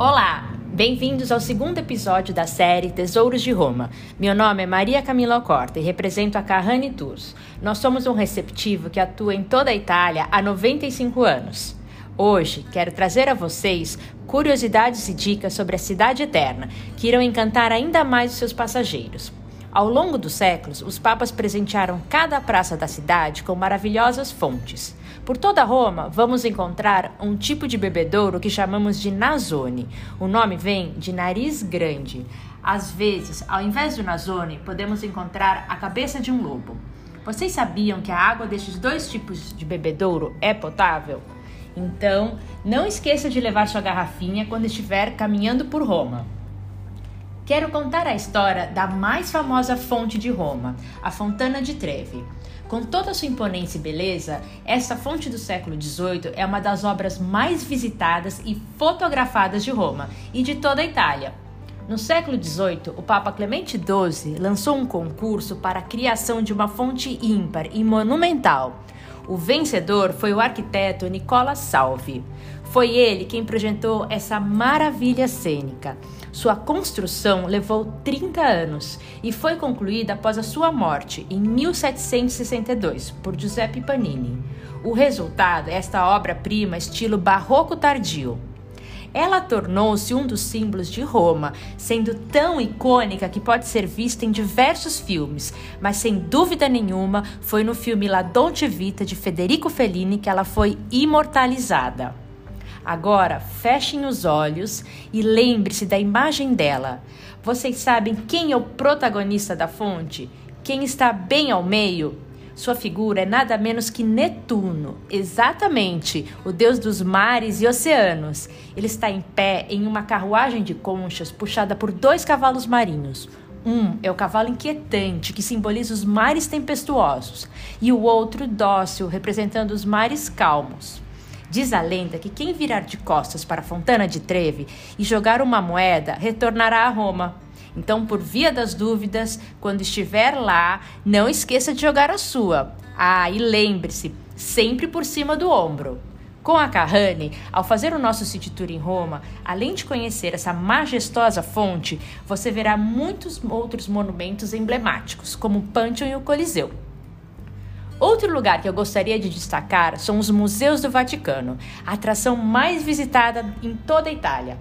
Olá, bem-vindos ao segundo episódio da série Tesouros de Roma. Meu nome é Maria Camila Alcorta e represento a Carrani Tours. Nós somos um receptivo que atua em toda a Itália há 95 anos. Hoje quero trazer a vocês curiosidades e dicas sobre a Cidade Eterna, que irão encantar ainda mais os seus passageiros. Ao longo dos séculos, os papas presentearam cada praça da cidade com maravilhosas fontes. Por toda Roma, vamos encontrar um tipo de bebedouro que chamamos de nasone. O nome vem de nariz grande. Às vezes, ao invés do nasone, podemos encontrar a cabeça de um lobo. Vocês sabiam que a água destes dois tipos de bebedouro é potável? Então, não esqueça de levar sua garrafinha quando estiver caminhando por Roma. Quero contar a história da mais famosa fonte de Roma, a Fontana de Trevi. Com toda a sua imponência e beleza, essa fonte do século XVIII é uma das obras mais visitadas e fotografadas de Roma e de toda a Itália. No século XVIII, o Papa Clemente XII lançou um concurso para a criação de uma fonte ímpar e monumental. O vencedor foi o arquiteto Nicola Salvi. Foi ele quem projetou essa maravilha cênica. Sua construção levou 30 anos e foi concluída após a sua morte, em 1762, por Giuseppe Panini. O resultado é esta obra-prima estilo barroco tardio. Ela tornou-se um dos símbolos de Roma, sendo tão icônica que pode ser vista em diversos filmes, mas sem dúvida nenhuma foi no filme La Dolce Vita de Federico Fellini que ela foi imortalizada. Agora, fechem os olhos e lembre-se da imagem dela. Vocês sabem quem é o protagonista da fonte? Quem está bem ao meio? Sua figura é nada menos que Netuno, exatamente, o deus dos mares e oceanos. Ele está em pé em uma carruagem de conchas puxada por dois cavalos marinhos. Um é o cavalo inquietante, que simboliza os mares tempestuosos, e o outro dócil, representando os mares calmos. Diz a lenda que quem virar de costas para a Fontana de Trevi e jogar uma moeda retornará a Roma. Então, por via das dúvidas, quando estiver lá, não esqueça de jogar a sua. Ah, e lembre-se, sempre por cima do ombro. Com a Carrane, ao fazer o nosso City Tour em Roma, além de conhecer essa majestosa fonte, você verá muitos outros monumentos emblemáticos, como o Pantheon e o Coliseu. Outro lugar que eu gostaria de destacar são os Museus do Vaticano, a atração mais visitada em toda a Itália.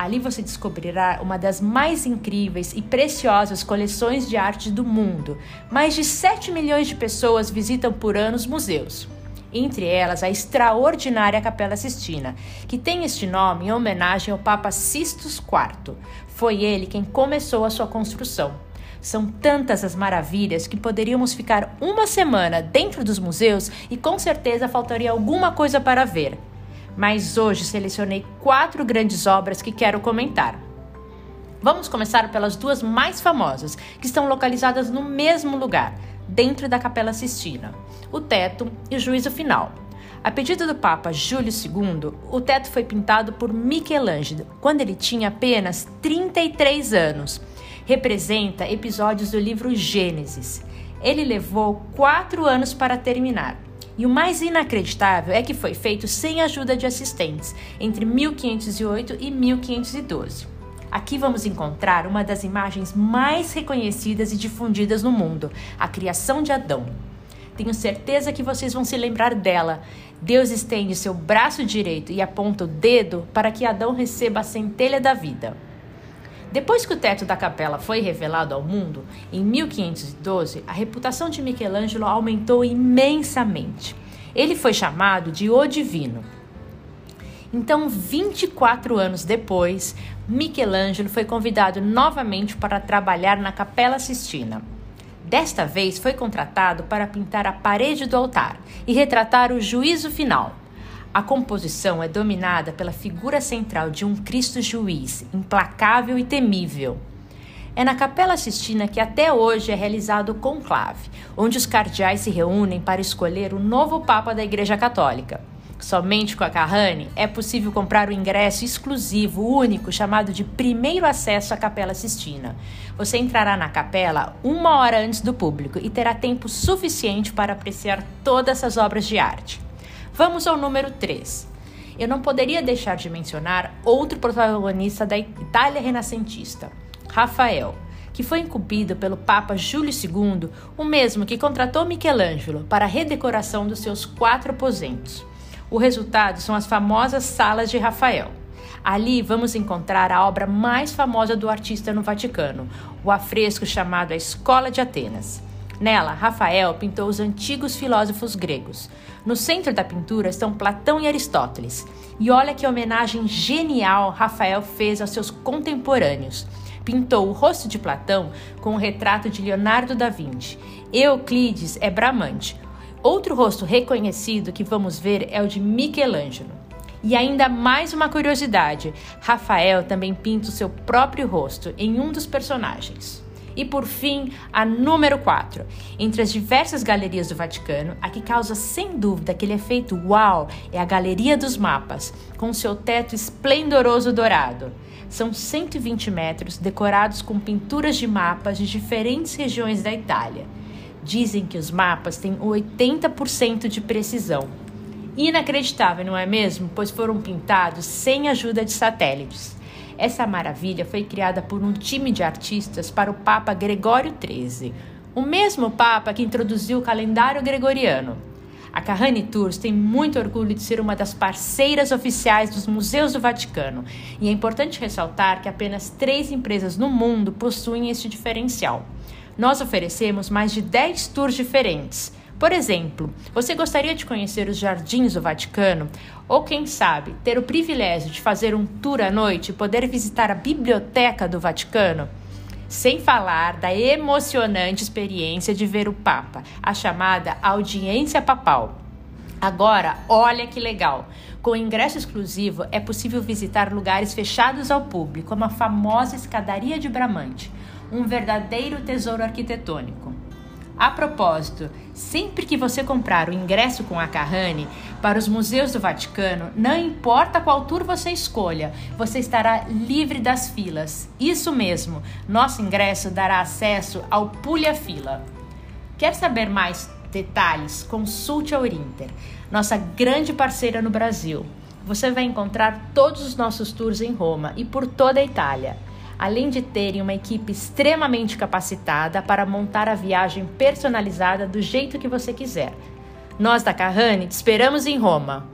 Ali você descobrirá uma das mais incríveis e preciosas coleções de arte do mundo. Mais de 7 milhões de pessoas visitam por ano os museus. Entre elas, a extraordinária Capela Sistina, que tem este nome em homenagem ao Papa Sistus IV. Foi ele quem começou a sua construção. São tantas as maravilhas que poderíamos ficar uma semana dentro dos museus e com certeza faltaria alguma coisa para ver. Mas hoje selecionei quatro grandes obras que quero comentar. Vamos começar pelas duas mais famosas, que estão localizadas no mesmo lugar, dentro da Capela Sistina: o teto e o juízo final. A pedido do Papa Júlio II, o teto foi pintado por Michelangelo quando ele tinha apenas 33 anos representa episódios do livro Gênesis. Ele levou quatro anos para terminar. E o mais inacreditável é que foi feito sem ajuda de assistentes, entre 1508 e 1512. Aqui vamos encontrar uma das imagens mais reconhecidas e difundidas no mundo, a criação de Adão. Tenho certeza que vocês vão se lembrar dela. Deus estende seu braço direito e aponta o dedo para que Adão receba a centelha da vida. Depois que o teto da capela foi revelado ao mundo, em 1512, a reputação de Michelangelo aumentou imensamente. Ele foi chamado de O Divino. Então, 24 anos depois, Michelangelo foi convidado novamente para trabalhar na Capela Sistina. Desta vez, foi contratado para pintar a parede do altar e retratar o juízo final. A composição é dominada pela figura central de um Cristo juiz, implacável e temível. É na Capela Sistina que até hoje é realizado o conclave, onde os cardeais se reúnem para escolher o novo Papa da Igreja Católica. Somente com a Carrane é possível comprar o ingresso exclusivo, único, chamado de Primeiro Acesso à Capela Sistina. Você entrará na capela uma hora antes do público e terá tempo suficiente para apreciar todas essas obras de arte. Vamos ao número 3. eu não poderia deixar de mencionar outro protagonista da Itália renascentista, Rafael, que foi incumbido pelo Papa Júlio II, o mesmo que contratou Michelangelo para a redecoração dos seus quatro aposentos. O resultado são as famosas Salas de Rafael. Ali vamos encontrar a obra mais famosa do artista no Vaticano, o afresco chamado A Escola de Atenas. Nela, Rafael pintou os antigos filósofos gregos. No centro da pintura estão Platão e Aristóteles. E olha que homenagem genial Rafael fez aos seus contemporâneos. Pintou o rosto de Platão com o retrato de Leonardo da Vinci. Euclides é Bramante. Outro rosto reconhecido que vamos ver é o de Michelangelo. E ainda mais uma curiosidade: Rafael também pinta o seu próprio rosto em um dos personagens. E por fim, a número 4. Entre as diversas galerias do Vaticano, a que causa sem dúvida aquele efeito uau é a Galeria dos Mapas, com seu teto esplendoroso dourado. São 120 metros decorados com pinturas de mapas de diferentes regiões da Itália. Dizem que os mapas têm 80% de precisão. Inacreditável, não é mesmo? Pois foram pintados sem ajuda de satélites. Essa maravilha foi criada por um time de artistas para o Papa Gregório XIII, o mesmo Papa que introduziu o calendário gregoriano. A Carrani Tours tem muito orgulho de ser uma das parceiras oficiais dos museus do Vaticano, e é importante ressaltar que apenas três empresas no mundo possuem este diferencial. Nós oferecemos mais de 10 tours diferentes por exemplo, você gostaria de conhecer os jardins do Vaticano? Ou, quem sabe, ter o privilégio de fazer um tour à noite e poder visitar a Biblioteca do Vaticano? Sem falar da emocionante experiência de ver o Papa, a chamada audiência papal. Agora, olha que legal! Com ingresso exclusivo, é possível visitar lugares fechados ao público, como a famosa Escadaria de Bramante, um verdadeiro tesouro arquitetônico. A propósito, sempre que você comprar o ingresso com a Carrane para os museus do Vaticano, não importa qual tour você escolha, você estará livre das filas. Isso mesmo, nosso ingresso dará acesso ao Pulha Fila. Quer saber mais detalhes? Consulte a Orinter, nossa grande parceira no Brasil. Você vai encontrar todos os nossos tours em Roma e por toda a Itália além de terem uma equipe extremamente capacitada para montar a viagem personalizada do jeito que você quiser. Nós da Carrane te esperamos em Roma.